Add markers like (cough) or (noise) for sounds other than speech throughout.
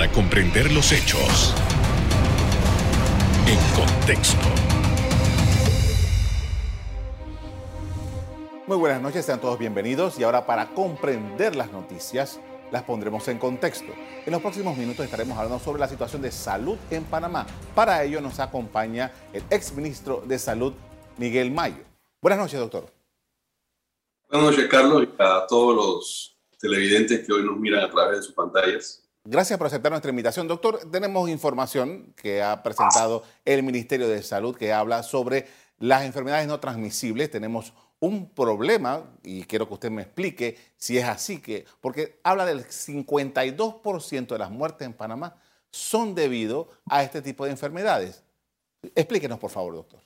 para comprender los hechos en contexto. Muy buenas noches, sean todos bienvenidos y ahora para comprender las noticias las pondremos en contexto. En los próximos minutos estaremos hablando sobre la situación de salud en Panamá. Para ello nos acompaña el exministro de Salud, Miguel Mayo. Buenas noches, doctor. Buenas noches, Carlos, y a todos los televidentes que hoy nos miran a través de sus pantallas. Gracias por aceptar nuestra invitación. Doctor, tenemos información que ha presentado el Ministerio de Salud que habla sobre las enfermedades no transmisibles. Tenemos un problema, y quiero que usted me explique si es así, que, porque habla del 52% de las muertes en Panamá son debido a este tipo de enfermedades. Explíquenos, por favor, doctor.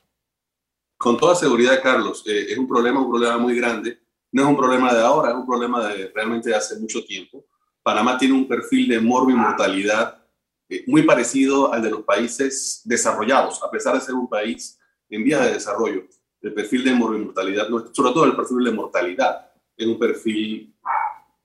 Con toda seguridad, Carlos, eh, es un problema, un problema muy grande. No es un problema de ahora, es un problema de realmente de hace mucho tiempo. Panamá tiene un perfil de mortalidad eh, muy parecido al de los países desarrollados, a pesar de ser un país en vías de desarrollo el perfil de mortalidad, sobre todo el perfil de mortalidad, es un perfil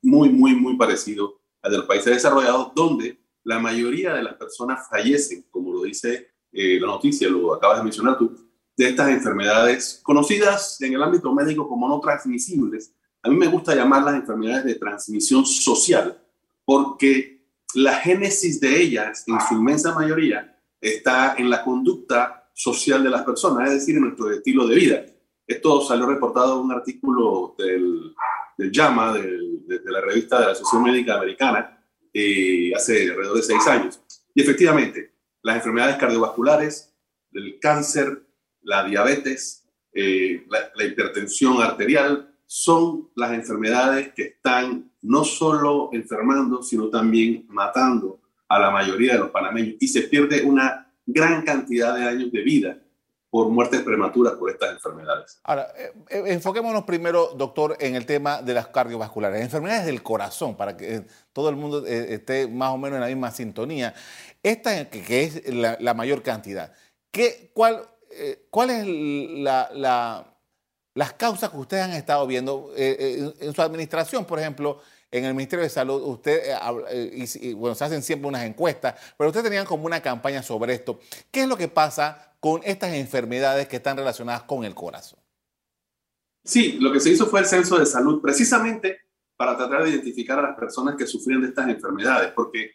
muy, muy, muy parecido al de los países desarrollados, donde la mayoría de las personas fallecen, como lo dice eh, la noticia, lo acabas de mencionar tú, de estas enfermedades conocidas en el ámbito médico como no transmisibles. A mí me gusta llamarlas enfermedades de transmisión social, porque la génesis de ellas, en su inmensa mayoría, está en la conducta social de las personas, es decir, en nuestro estilo de vida. Esto salió reportado en un artículo del, del JAMA, de, la revista de la Asociación Médica Americana, eh, hace alrededor de seis años. Y efectivamente, las enfermedades cardiovasculares, el cáncer, la diabetes, eh, la, la hipertensión arterial, son las enfermedades que están no solo enfermando, sino también matando a la mayoría de los panameños. Y se pierde una gran cantidad de años de vida por muertes prematuras por estas enfermedades. Ahora, eh, eh, enfoquémonos primero, doctor, en el tema de las cardiovasculares, enfermedades del corazón, para que eh, todo el mundo esté más o menos en la misma sintonía. Esta que, es la, mayor cantidad. ¿Qué, cuál, ¿Cuál es la, las causas que ustedes han estado viendo en su administración, por ejemplo? en el Ministerio de Salud, usted, eh, eh, se hacen siempre unas encuestas, pero ustedes tenían como una campaña sobre esto. ¿Qué es lo que pasa con estas enfermedades que están relacionadas con el corazón? Sí, lo que se hizo fue el censo de salud precisamente para tratar de identificar a las personas que sufrían de estas enfermedades, porque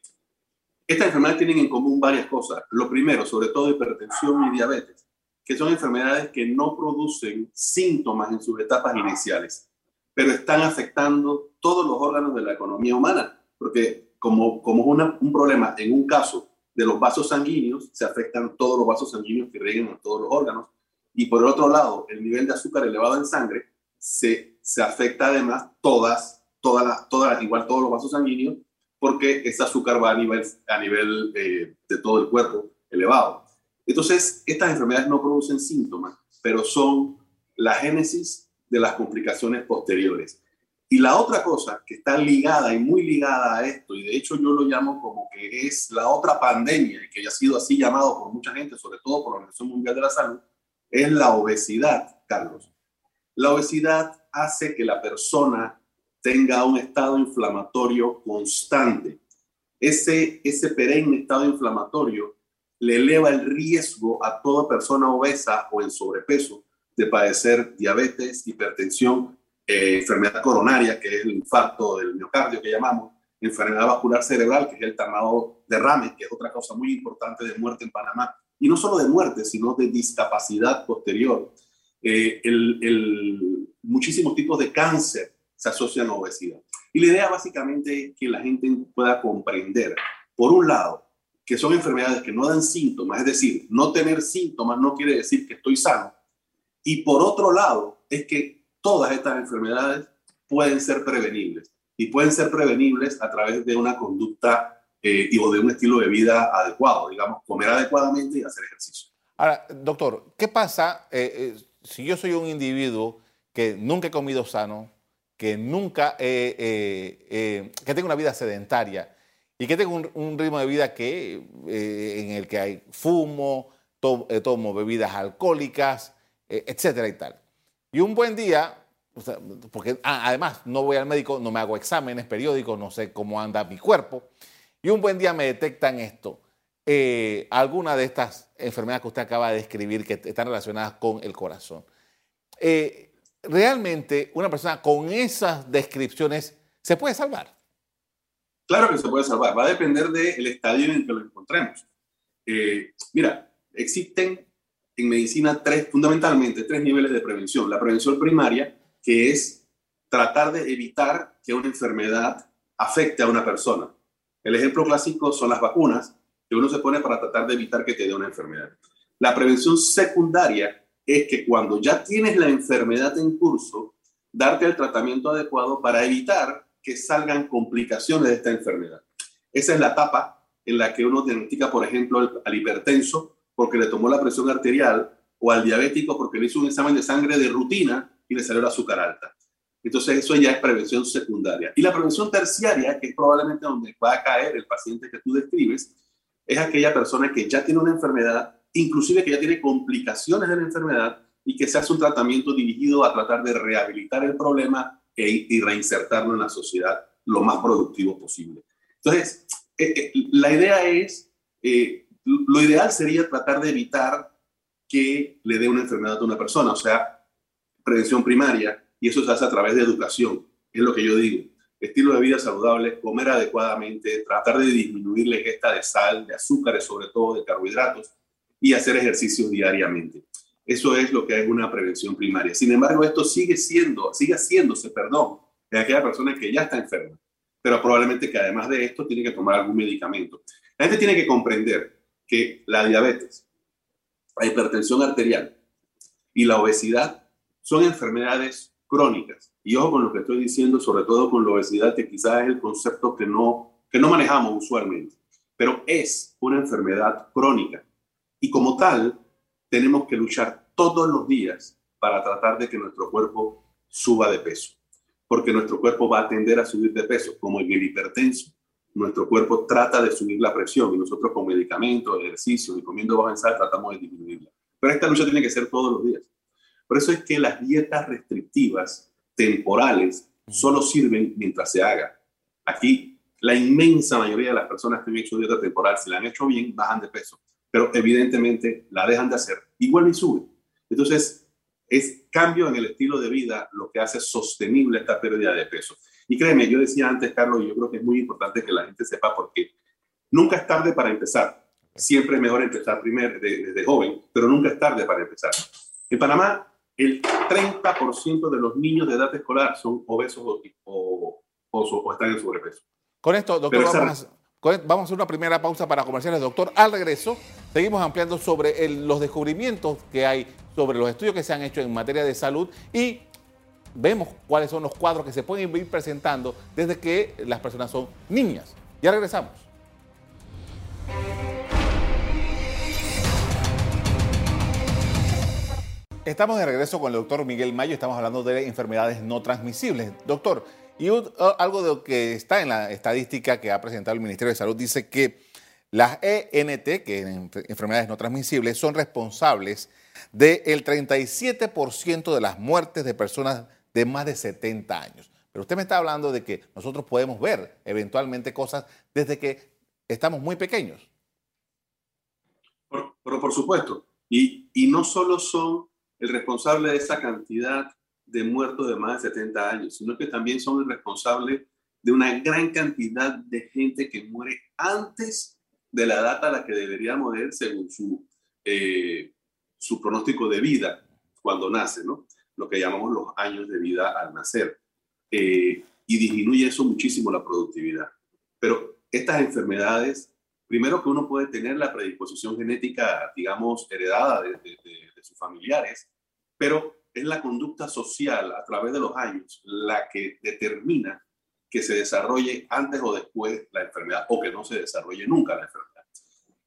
estas enfermedades tienen en común varias cosas. Lo primero, sobre todo hipertensión y diabetes, que son enfermedades que no producen síntomas en sus etapas iniciales pero están afectando todos los órganos de la economía humana, porque como, como un problema en un caso de los vasos sanguíneos, se afectan todos los vasos sanguíneos que rieguen a todos los órganos, y por el otro lado, el nivel de azúcar elevado en sangre se, se afecta además todas, todas las, todas, igual todos los vasos sanguíneos, porque ese azúcar va a nivel, a nivel eh, de todo el cuerpo elevado. Entonces, estas enfermedades no producen síntomas, pero son la génesis de las complicaciones posteriores. Y la otra cosa que está ligada y muy ligada a esto, y de hecho yo lo llamo como que es la otra pandemia, que ya ha sido así llamado por mucha gente, sobre todo por la Organización Mundial de la Salud, es la obesidad, Carlos. La obesidad hace que la persona tenga un estado inflamatorio constante. Ese, ese perenne estado inflamatorio le eleva el riesgo a toda persona obesa o en sobrepeso de padecer diabetes, hipertensión, eh, enfermedad coronaria, que es el infarto del miocardio que llamamos, enfermedad vascular cerebral, que es el llamado derrame, que es otra causa muy importante de muerte en Panamá. Y no solo de muerte, sino de discapacidad posterior. Eh, el, muchísimos tipos de cáncer se asocian a obesidad. Y la idea básicamente es que la gente pueda comprender, por un lado, que son enfermedades que no dan síntomas, es decir, no tener síntomas no quiere decir que estoy sano, y por otro lado, es que todas estas enfermedades pueden ser prevenibles y pueden ser prevenibles a través de una conducta eh, o de un estilo de vida adecuado, digamos, comer adecuadamente y hacer ejercicio. Ahora, doctor, ¿qué pasa eh, eh, si yo soy un individuo que nunca he comido sano, que nunca, que tengo una vida sedentaria y que tengo un, ritmo de vida que, en el que hay fumo, tomo bebidas alcohólicas, eh, etcétera y tal. Y un buen día, porque ah, además no voy al médico, no me hago exámenes periódicos, no sé cómo anda mi cuerpo, y un buen día me detectan esto, eh, alguna de estas enfermedades que usted acaba de describir que están relacionadas con el corazón. Eh, realmente una persona con esas descripciones se puede salvar. Claro que se puede salvar, va a depender del estadio en el que lo encontremos. Eh, mira, existen en medicina tres, fundamentalmente tres niveles de prevención. La prevención primaria, que es tratar de evitar que una enfermedad afecte a una persona. El ejemplo clásico son las vacunas, que uno se pone para tratar de evitar que te dé una enfermedad. La prevención secundaria es que cuando ya tienes la enfermedad en curso, darte el tratamiento adecuado para evitar que salgan complicaciones de esta enfermedad. Esa es la etapa en la que uno diagnostica, por ejemplo, al hipertenso porque le tomó la presión arterial o al diabético porque le hizo un examen de sangre de rutina y le salió el azúcar alta. Entonces eso ya es prevención secundaria. Y la prevención terciaria, que es probablemente donde va a caer el paciente que tú describes, es aquella persona que ya tiene una enfermedad, inclusive que ya tiene complicaciones de la enfermedad y que se hace un tratamiento dirigido a tratar de rehabilitar el problema e, y reinsertarlo en la sociedad lo más productivo posible. Entonces, eh, eh, la idea es, eh, lo ideal sería tratar de evitar que le dé una enfermedad a una persona, o sea, prevención primaria, y eso se hace a través de educación, es lo que yo digo. Estilo de vida saludable, comer adecuadamente, tratar de disminuir la ingesta de sal, de azúcares, sobre todo de carbohidratos, y hacer ejercicio diariamente. Eso es lo que es una prevención primaria. Sin embargo, esto sigue siendo, sigue haciéndose, perdón, de aquella persona que ya está enferma, pero probablemente que además de esto tiene que tomar algún medicamento. La gente tiene que comprender que la diabetes, la hipertensión arterial y la obesidad son enfermedades crónicas. Y ojo con lo que estoy diciendo, sobre todo con la obesidad, que quizás es el concepto que no, que no manejamos usualmente, pero es una enfermedad crónica. Y como tal, tenemos que luchar todos los días para tratar de que nuestro cuerpo suba de peso, porque nuestro cuerpo va a tender a subir de peso, como en el hipertenso. Nuestro cuerpo trata de subir la presión y nosotros con medicamentos, ejercicios y comiendo bajo en sal tratamos de disminuirla. Pero esta lucha tiene que ser todos los días. Por eso es que las dietas restrictivas temporales solo sirven mientras se haga. Aquí, la inmensa mayoría de las personas que han hecho dieta temporal, si la han hecho bien, bajan de peso. Pero evidentemente la dejan de hacer y vuelven y suben. Entonces, es cambio en el estilo de vida lo que hace sostenible esta pérdida de peso. Y créeme, yo decía antes, Carlos, y yo creo que es muy importante que la gente sepa porque nunca es tarde para empezar. Siempre es mejor empezar primero desde joven, pero nunca es tarde para empezar. En Panamá el 30% de los niños de edad escolar son obesos o, o, están en sobrepeso. Con esto, doctor, vamos, a, hacer una primera pausa para comerciales. Doctor, al regreso, seguimos ampliando sobre los descubrimientos que hay, sobre los estudios que se han hecho en materia de salud y vemos cuáles son los cuadros que se pueden ir presentando desde que las personas son niñas. Ya regresamos. Estamos de regreso con el doctor Miguel Mayo, estamos hablando de enfermedades no transmisibles. Doctor, y algo de lo que está en la estadística que ha presentado el Ministerio de Salud dice que las ENT, que en enfermedades no transmisibles, son responsables del 37% de las muertes de personas de más de 70 años. Pero usted me está hablando de que nosotros podemos ver eventualmente cosas desde que estamos muy pequeños. Pero por, supuesto, y no solo son el responsable de esa cantidad de muertos de más de 70 años, sino que también son el responsable de una gran cantidad de gente que muere antes de la data a la que debería morir según su, eh, su pronóstico de vida cuando nace, ¿no? lo que llamamos los años de vida al nacer. Eh, y disminuye eso muchísimo la productividad. Pero estas enfermedades, primero que uno puede tener la predisposición genética, digamos, heredada de sus familiares, pero es la conducta social a través de los años la que determina que se desarrolle antes o después la enfermedad o que no se desarrolle nunca la enfermedad.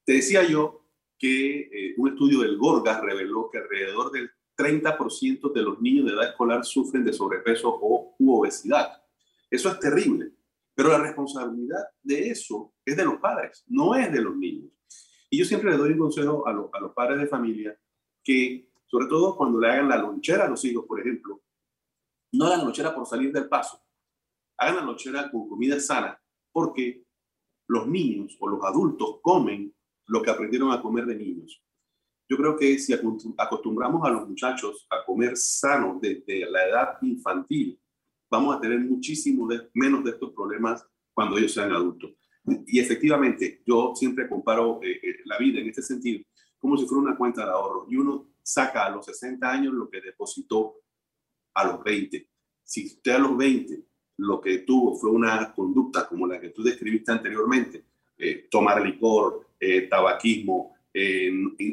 Te decía yo que eh, un estudio del Gorgas reveló que alrededor del 30% de los niños de edad escolar sufren de sobrepeso o obesidad. Eso es terrible, pero la responsabilidad de eso es de los padres, no es de los niños. Y yo siempre le doy un consejo a, a los padres de familia que sobre todo cuando le hagan la lonchera a los hijos, por ejemplo, no la lonchera por salir del paso, hagan la lonchera con comida sana, porque los niños o los adultos comen lo que aprendieron a comer de niños. Yo creo que si acostumbramos a los muchachos a comer sano desde la edad infantil, vamos a tener muchísimo menos de estos problemas cuando ellos sean adultos. Y efectivamente, yo siempre comparo eh, eh, la vida en este sentido como si fuera una cuenta de ahorro y uno saca a los 60 años lo que depositó a los 20. Si usted a los 20 lo que tuvo fue una conducta como la que tú describiste anteriormente, eh, tomar licor, tabaquismo,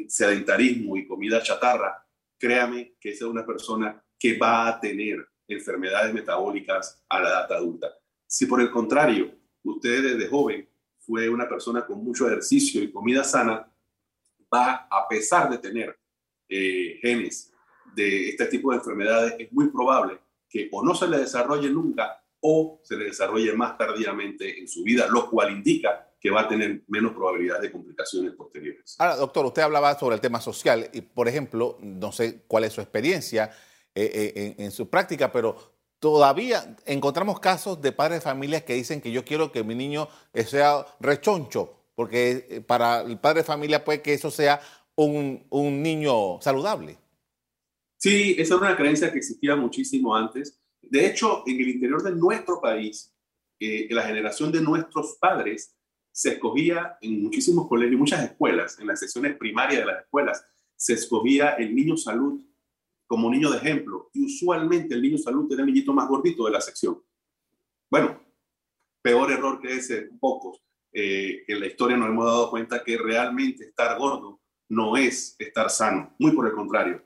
sedentarismo y comida chatarra, créame que esa es una persona que va a tener enfermedades metabólicas a la edad adulta. Si por el contrario, usted desde joven fue una persona con mucho ejercicio y comida sana, va a pesar de tener eh, genes de este tipo de enfermedades, es muy probable que o no se le desarrolle nunca o se le desarrolle más tardíamente en su vida, lo cual indica que va a tener menos probabilidad de complicaciones posteriores. Ahora, doctor, usted hablaba sobre el tema social y, por ejemplo, no sé cuál es su experiencia eh, eh, en, su práctica, pero todavía encontramos casos de padres de familias que dicen que yo quiero que mi niño sea rechoncho, porque eh, para el padre de familia puede que eso sea un, niño saludable. Sí, esa era una creencia que existía muchísimo antes. De hecho, en el interior de nuestro país, eh, la generación de nuestros padres se escogía en muchísimos colegios, muchas escuelas, en las secciones primarias de las escuelas, se escogía el niño salud como niño de ejemplo. Y usualmente el niño salud era el niñito más gordito de la sección. Bueno, peor error que ese, pocos. Eh, en la historia nos hemos dado cuenta que realmente estar gordo no es estar sano, muy por el contrario.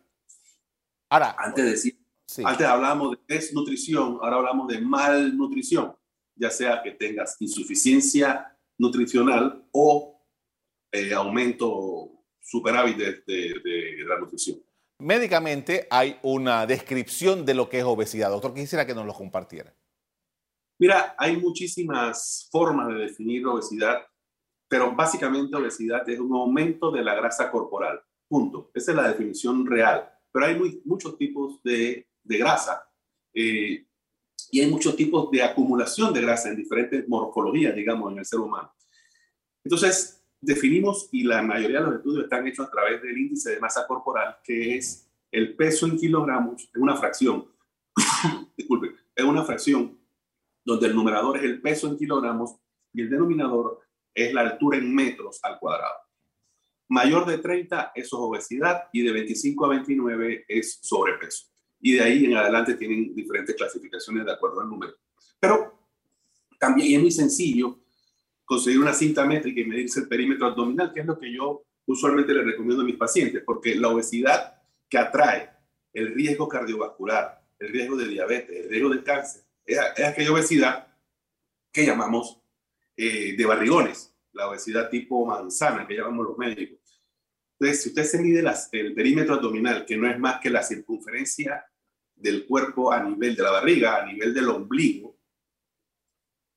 Ahora, antes de decir, antes hablábamos de desnutrición, ahora hablamos de malnutrición, ya sea que tengas insuficiencia nutricional o eh, aumento superávit de, la nutrición. Médicamente hay una descripción de lo que es obesidad. Doctor, quisiera que nos lo compartiera. Mira, hay muchísimas formas de definir obesidad, pero básicamente obesidad es un aumento de la grasa corporal. Punto. Esa es la definición real. Pero hay muchos tipos de, grasa. Eh, y hay muchos tipos de acumulación de grasa en diferentes morfologías, digamos, en el ser humano. Entonces, definimos, y la mayoría de los estudios están hechos a través del índice de masa corporal, que es el peso en kilogramos, es una fracción, (coughs) disculpe, es una fracción donde el numerador es el peso en kilogramos y el denominador es la altura en metros al cuadrado. Mayor de 30 es obesidad y de 25 a 29 es sobrepeso y de ahí en adelante tienen diferentes clasificaciones de acuerdo al número. Pero también es muy sencillo conseguir una cinta métrica y medirse el perímetro abdominal, que es lo que yo usualmente le recomiendo a mis pacientes, porque la obesidad que atrae el riesgo cardiovascular, el riesgo de diabetes, el riesgo de cáncer, es, aquella obesidad que llamamos eh, de barrigones, la obesidad tipo manzana, que llamamos los médicos. Entonces, si usted se mide el perímetro abdominal, que no es más que la circunferencia del cuerpo a nivel de la barriga, a nivel del ombligo,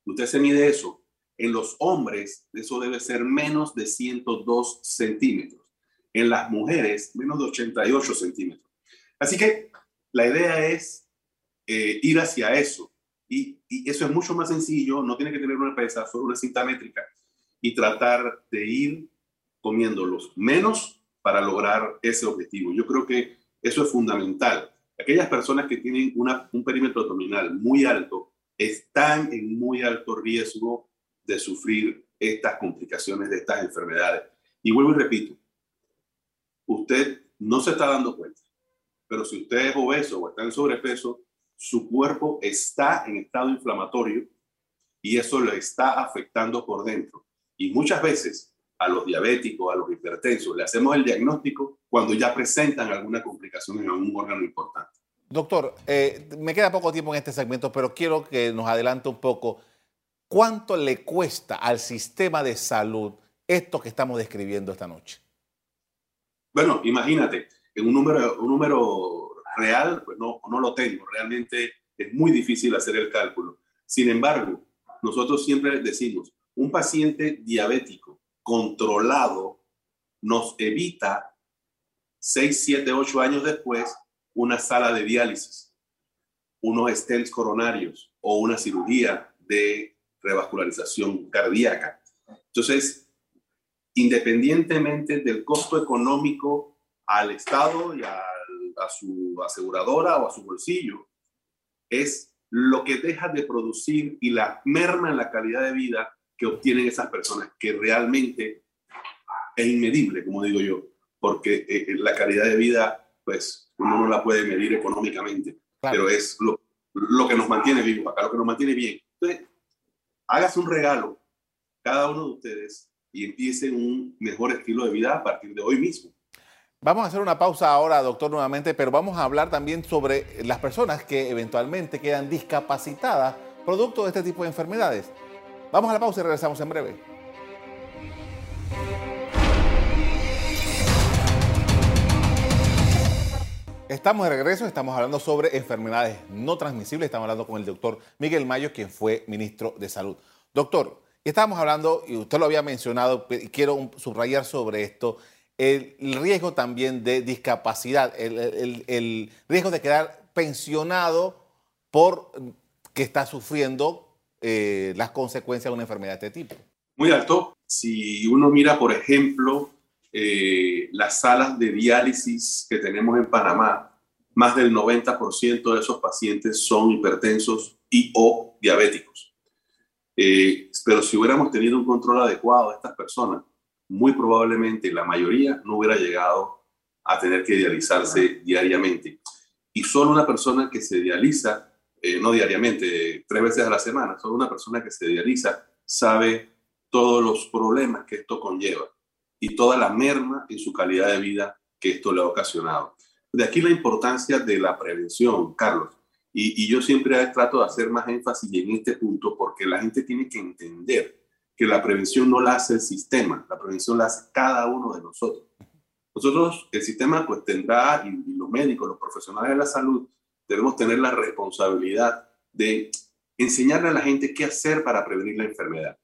usted se mide eso. En los hombres, eso debe ser menos de 102 centímetros. En las mujeres, menos de 88 centímetros. Así que la idea es eh, ir hacia eso. Y, eso es mucho más sencillo, no tiene que tener una pesa, solo una cinta métrica. Y tratar de ir comiéndolos menos para lograr ese objetivo. Yo creo que eso es fundamental aquellas personas que tienen un perímetro abdominal muy alto están en muy alto riesgo de sufrir estas complicaciones de estas enfermedades. Y vuelvo y repito, usted no se está dando cuenta, pero si usted es obeso o está en sobrepeso, su cuerpo está en estado inflamatorio y eso le está afectando por dentro. Y muchas veces a los diabéticos, a los hipertensos, le hacemos el diagnóstico cuando ya presentan alguna complicación en algún órgano importante. Doctor, eh, me queda poco tiempo en este segmento, pero quiero que nos adelante un poco. ¿Cuánto le cuesta al sistema de salud esto que estamos describiendo esta noche? Bueno, imagínate, en un número, un número real, pues no, no lo tengo. Realmente es muy difícil hacer el cálculo. Sin embargo, nosotros siempre decimos, un paciente diabético controlado nos evita 6, 7, 8 años después una sala de diálisis, unos stents coronarios o una cirugía de revascularización cardíaca. Entonces, independientemente del costo económico al Estado y a, su aseguradora o a su bolsillo, es lo que deja de producir y la merma en la calidad de vida que obtienen esas personas, que realmente es inmedible, como digo yo, porque eh, eh, la calidad de vida, pues uno no la puede medir económicamente, pero es lo, lo que nos mantiene vivos acá, lo que nos mantiene bien. Entonces, hágase un regalo cada uno de ustedes y empiece un mejor estilo de vida a partir de hoy mismo. Vamos a hacer una pausa ahora, doctor, nuevamente, pero vamos a hablar también sobre las personas que eventualmente quedan discapacitadas producto de este tipo de enfermedades. Vamos a la pausa y regresamos en breve. Estamos de regreso, estamos hablando sobre enfermedades no transmisibles. Estamos hablando con el doctor Miguel Mayo, quien fue ministro de Salud. Doctor, estábamos hablando, y usted lo había mencionado, quiero subrayar sobre esto, el, riesgo también de discapacidad, el, riesgo de quedar pensionado por que está sufriendo eh, las consecuencias de una enfermedad de este tipo. Muy alto. Si uno mira, por ejemplo, eh, las salas de diálisis que tenemos en Panamá, más del 90% de esos pacientes son hipertensos y o diabéticos. Eh, pero si hubiéramos tenido un control adecuado de estas personas, muy probablemente la mayoría no hubiera llegado a tener que dializarse diariamente. Y solo una persona que se dializa, eh, no diariamente, tres veces a la semana, solo una persona que se dializa sabe todos los problemas que esto conlleva y toda la merma en su calidad de vida que esto le ha ocasionado. De aquí la importancia de la prevención, Carlos. Y, y yo siempre trato de hacer más énfasis en este punto porque la gente tiene que entender que la prevención no la hace el sistema, la prevención la hace cada uno de nosotros. Nosotros, el sistema, pues tendrá, y, los médicos, los profesionales de la salud, debemos tener la responsabilidad de enseñarle a la gente qué hacer para prevenir la enfermedad.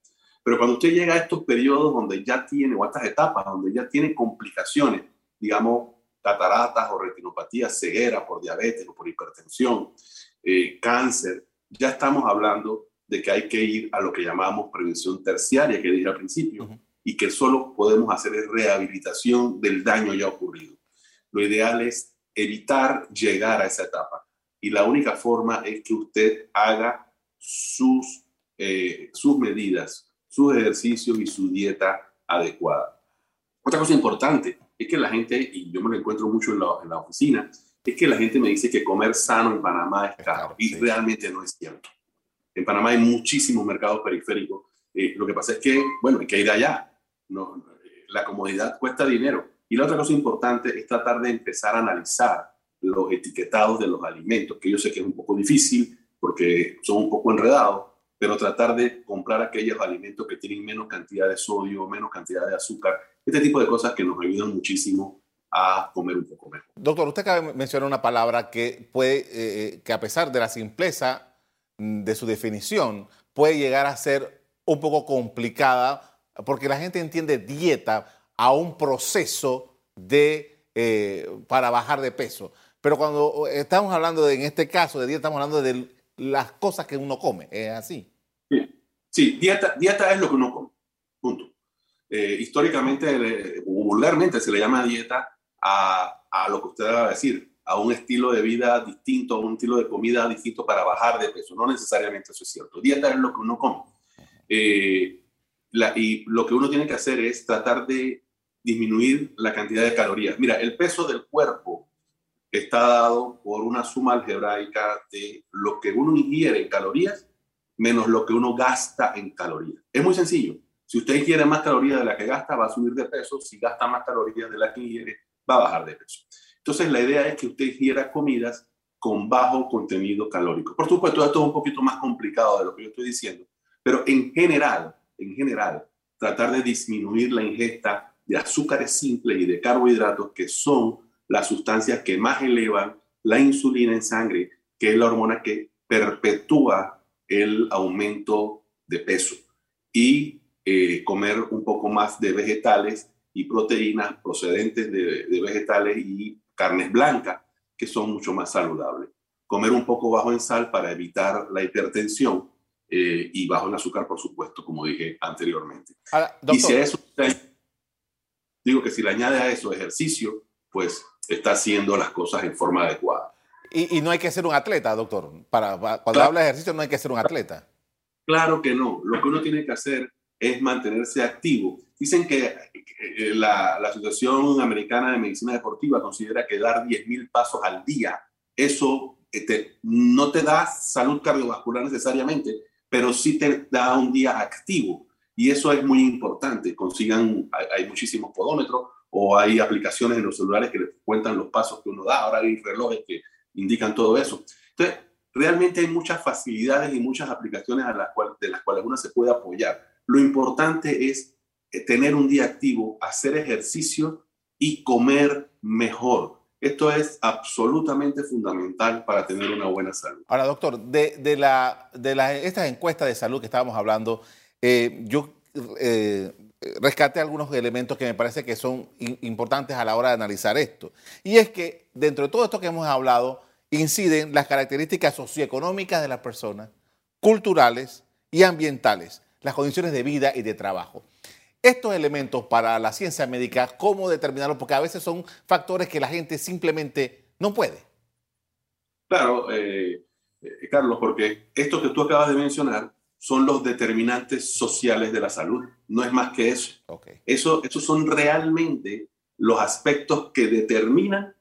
Pero cuando usted llega a estos periodos donde ya tiene, o a estas etapas, donde ya tiene complicaciones, digamos, cataratas o retinopatía, ceguera por diabetes o por hipertensión, eh, cáncer, ya estamos hablando de que hay que ir a lo que llamamos prevención terciaria, que dije al principio, y que solo podemos hacer es rehabilitación del daño ya ocurrido. Lo ideal es evitar llegar a esa etapa. Y la única forma es que usted haga sus, eh, sus medidas, sus ejercicios y su dieta adecuada. Otra cosa importante es que la gente, y yo me lo encuentro mucho en la, en la oficina, es que la gente me dice que comer sano en Panamá es caro. Y realmente no es cierto. En Panamá hay muchísimos mercados periféricos. Eh, lo que pasa es que, bueno, hay que ir allá. No, la comodidad cuesta dinero. Y la otra cosa importante es tratar de empezar a analizar los etiquetados de los alimentos, que yo sé que es un poco difícil porque son un poco enredados, pero tratar de comprar aquellos alimentos que tienen menos cantidad de sodio, menos cantidad de azúcar, este tipo de cosas que nos ayudan muchísimo a comer un poco mejor. Doctor, usted acaba de mencionar una palabra que puede, eh, eh, que a pesar de la simpleza de su definición puede llegar a ser un poco complicada porque la gente entiende dieta a un proceso de, eh, para bajar de peso. Pero cuando estamos hablando de, en este caso de dieta, estamos hablando de las cosas que uno come. ¿Es así? Sí, dieta, dieta es lo que uno come. Punto. Eh, históricamente, vulgarmente se le llama dieta a, a lo que usted va a decir, a un estilo de vida distinto, a un estilo de comida distinto para bajar de peso. No necesariamente eso es cierto. Dieta es lo que uno come. Eh, y lo que uno tiene que hacer es tratar de disminuir la cantidad de calorías. Mira, el peso del cuerpo está dado por una suma algebraica de lo que uno ingiere en calorías menos lo que uno gasta en calorías. Es muy sencillo. Si usted ingiere más calorías de la que gasta, va a subir de peso. Si gasta más calorías de la que ingiere, va a bajar de peso. Entonces, la idea es que usted ingiera comidas con bajo contenido calórico. Por supuesto, esto es un poquito más complicado de lo que yo estoy diciendo, pero en general, en general, tratar de disminuir la ingesta de azúcares simples y de carbohidratos, que son las sustancias que más elevan la insulina en sangre, que es la hormona que perpetúa el aumento de peso. Y eh, comer un poco más de vegetales y proteínas procedentes de, de vegetales y carnes blancas, que son mucho más saludables. Comer un poco bajo en sal para evitar la hipertensión eh, y bajo en azúcar, por supuesto, como dije anteriormente. y si a eso, digo que si le añade a eso ejercicio, pues está haciendo las cosas en forma adecuada. Y, no hay que ser un atleta, doctor. Para, cuando habla de ejercicio no hay que ser un atleta. Claro que no. Lo que uno tiene que hacer es mantenerse activo. Dicen que la, la Asociación Americana de Medicina Deportiva considera que dar 10.000 pasos al día, eso este, no te da salud cardiovascular necesariamente, pero sí te da un día activo. Y eso es muy importante. Consigan, hay, muchísimos podómetros o hay aplicaciones en los celulares que les cuentan los pasos que uno da. Ahora hay relojes que indican todo eso. Entonces, realmente hay muchas facilidades y muchas aplicaciones a las cuales, de las cuales uno se puede apoyar. Lo importante es eh, tener un día activo, hacer ejercicio y comer mejor. Esto es absolutamente fundamental para tener una buena salud. Ahora, doctor, de, la, de estas encuestas de salud que estábamos hablando, eh, yo eh, rescaté algunos elementos que me parece que son importantes a la hora de analizar esto. Y es que dentro de todo esto que hemos hablado, inciden las características socioeconómicas de las personas, culturales y ambientales, las condiciones de vida y de trabajo. Estos elementos para la ciencia médica, ¿cómo determinarlos? Porque a veces son factores que la gente simplemente no puede. Claro, eh, eh, Carlos, porque esto que tú acabas de mencionar son los determinantes sociales de la salud. No es más que eso. Eso, esos son realmente los aspectos que determinan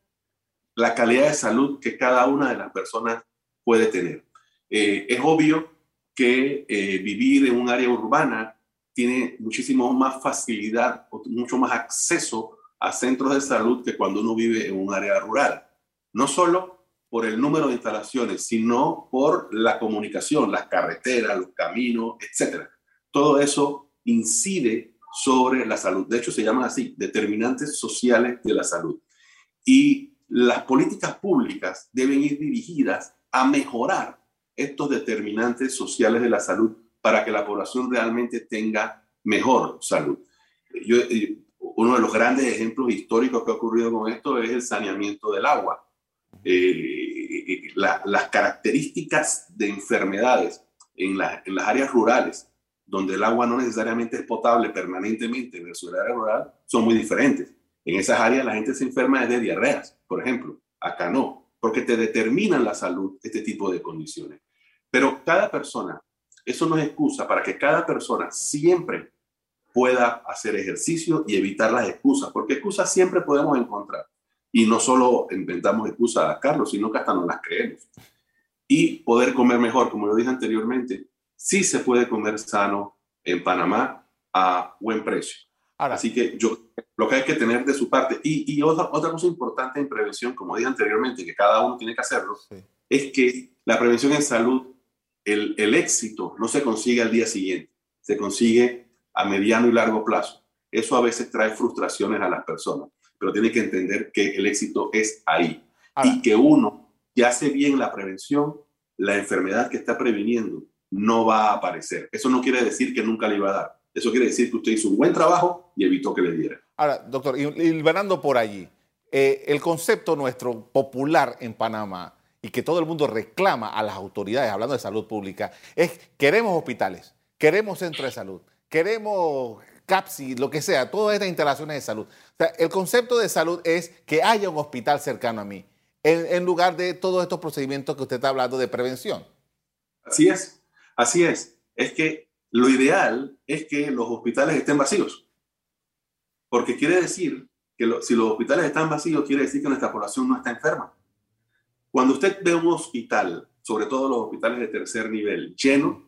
la calidad de salud que cada una de las personas puede tener. Eh, es obvio que vivir en un área urbana tiene muchísimo más facilidad, mucho más acceso a centros de salud que cuando uno vive en un área rural. No solo por el número de instalaciones, sino por la comunicación, las carreteras, los caminos, etc. Todo eso incide sobre la salud. De hecho, se llaman así, determinantes sociales de la salud. Y las políticas públicas deben ir dirigidas a mejorar estos determinantes sociales de la salud para que la población realmente tenga mejor salud. Yo, eh, uno de los grandes ejemplos históricos que ha ocurrido con esto es el saneamiento del agua. Eh, eh, las características de enfermedades en, en, las áreas rurales, donde el agua no necesariamente es potable permanentemente versus el área rural, son muy diferentes. En esas áreas la gente se enferma de diarreas, por ejemplo. Acá no, porque te determinan la salud este tipo de condiciones. Pero cada persona eso no es excusa para que cada persona siempre pueda hacer ejercicio y evitar las excusas, porque excusas siempre podemos encontrar. Y no solo inventamos excusas, Carlos, sino que hasta nos las creemos. Y poder comer mejor, como lo dije anteriormente, sí se puede comer sano en Panamá a buen precio. Ahora, Así que yo, lo que hay que tener de su parte, y, otra, otra cosa importante en prevención, como dije anteriormente, que cada uno tiene que hacerlo, es que la prevención en salud el, éxito no se consigue al día siguiente, se consigue a mediano y largo plazo. Eso a veces trae frustraciones a las personas, pero tiene que entender que el éxito es ahí y que uno que hace bien la prevención, la enfermedad que está previniendo no va a aparecer. Eso no quiere decir que nunca le iba a dar. Eso quiere decir que usted hizo un buen trabajo y evitó que le diera. Ahora, doctor, y, ganando por allí, eh, el concepto nuestro popular en Panamá y que todo el mundo reclama a las autoridades, hablando de salud pública, es queremos hospitales, queremos centros de salud, queremos CAPSI, lo que sea, todas estas instalaciones de salud. El concepto de salud es que haya un hospital cercano a mí, en, lugar de todos estos procedimientos que usted está hablando de prevención. Así es, así es. Es que lo ideal es que los hospitales estén vacíos, porque quiere decir que si los hospitales están vacíos, quiere decir que nuestra población no está enferma. Cuando usted ve un hospital, sobre todo los hospitales de tercer nivel, lleno,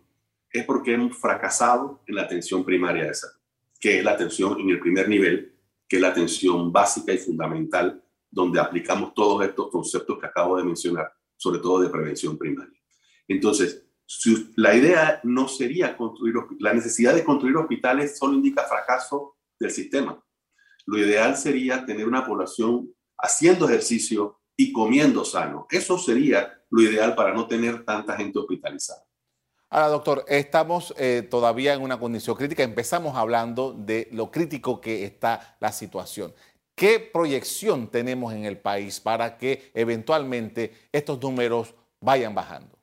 es porque hemos fracasado en la atención primaria de salud, que es la atención en el primer nivel, que es la atención básica y fundamental, donde aplicamos todos estos conceptos que acabo de mencionar, sobre todo de prevención primaria. Entonces, la idea no sería construir, la necesidad de construir hospitales solo indica fracaso del sistema. Lo ideal sería tener una población haciendo ejercicio, y comiendo sano. Eso sería lo ideal para no tener tanta gente hospitalizada. Ahora, doctor, estamos eh, todavía en una condición crítica. Empezamos hablando de lo crítico que está la situación. ¿Qué proyección tenemos en el país para que eventualmente estos números vayan bajando?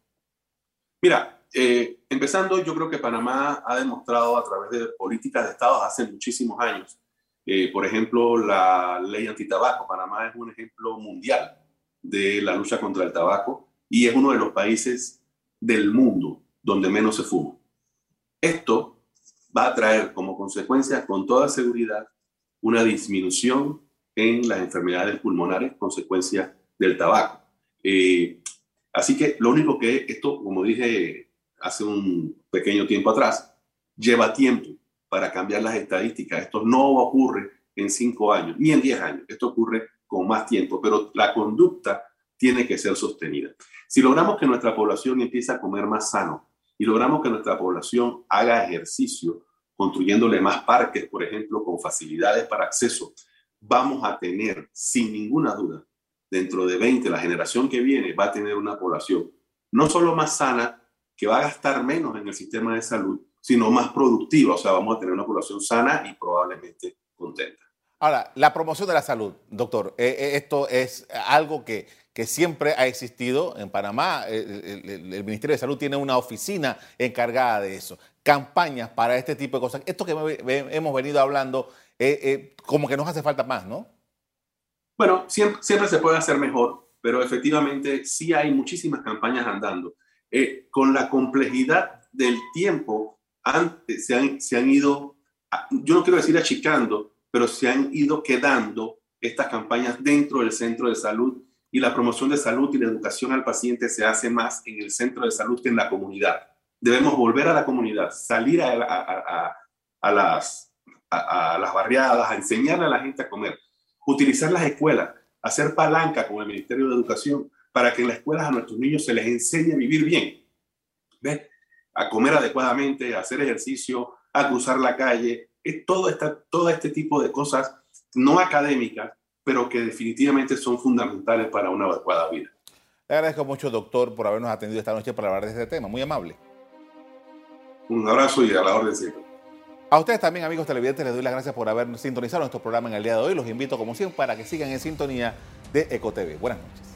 Mira, eh, empezando, yo creo que Panamá ha demostrado a través de políticas de Estado hace muchísimos años. Eh, por ejemplo, la ley antitabaco. Panamá es un ejemplo mundial de la lucha contra el tabaco y es uno de los países del mundo donde menos se fuma. Esto va a traer como consecuencia, con toda seguridad, una disminución en las enfermedades pulmonares consecuencia del tabaco. Eh, así que lo único que esto, como dije hace un pequeño tiempo atrás, lleva tiempo para cambiar las estadísticas. Esto no ocurre en cinco años, ni en diez años. Esto ocurre con más tiempo, pero la conducta tiene que ser sostenida. Si logramos que nuestra población empiece a comer más sano y logramos que nuestra población haga ejercicio, construyéndole más parques, por ejemplo, con facilidades para acceso, vamos a tener, sin ninguna duda, dentro de 20, la generación que viene va a tener una población no solo más sana, que va a gastar menos en el sistema de salud, sino más productiva. O sea, vamos a tener una población sana y probablemente contenta. Ahora, la promoción de la salud, doctor, eh, eh, esto es algo que, que, siempre ha existido en Panamá. El, Ministerio de Salud tiene una oficina encargada de eso. Campañas para este tipo de cosas. Esto que hemos venido hablando, eh, como que nos hace falta más, ¿no? Bueno, siempre, siempre se puede hacer mejor, pero efectivamente sí hay muchísimas campañas andando. con la complejidad del tiempo, antes se han, se han ido, yo no quiero decir achicando, pero se han ido quedando estas campañas dentro del centro de salud y la promoción de salud y la educación al paciente se hace más en el centro de salud que en la comunidad. Debemos volver a la comunidad, salir a, las, barriadas, a enseñarle a la gente a comer, utilizar las escuelas, hacer palanca con el Ministerio de Educación para que en las escuelas a nuestros niños se les enseñe a vivir bien, a comer adecuadamente, a hacer ejercicio, a cruzar la calle, todo, esta, todo este tipo de cosas no académicas, pero que definitivamente son fundamentales para una adecuada vida. Le agradezco mucho, doctor, por habernos atendido esta noche para hablar de este tema. Muy amable. Un abrazo y a la orden siempre. A ustedes también, amigos televidentes, les doy las gracias por haber sintonizado nuestro programa en el día de hoy. Los invito, como siempre, para que sigan en sintonía de EcoTV. Buenas noches.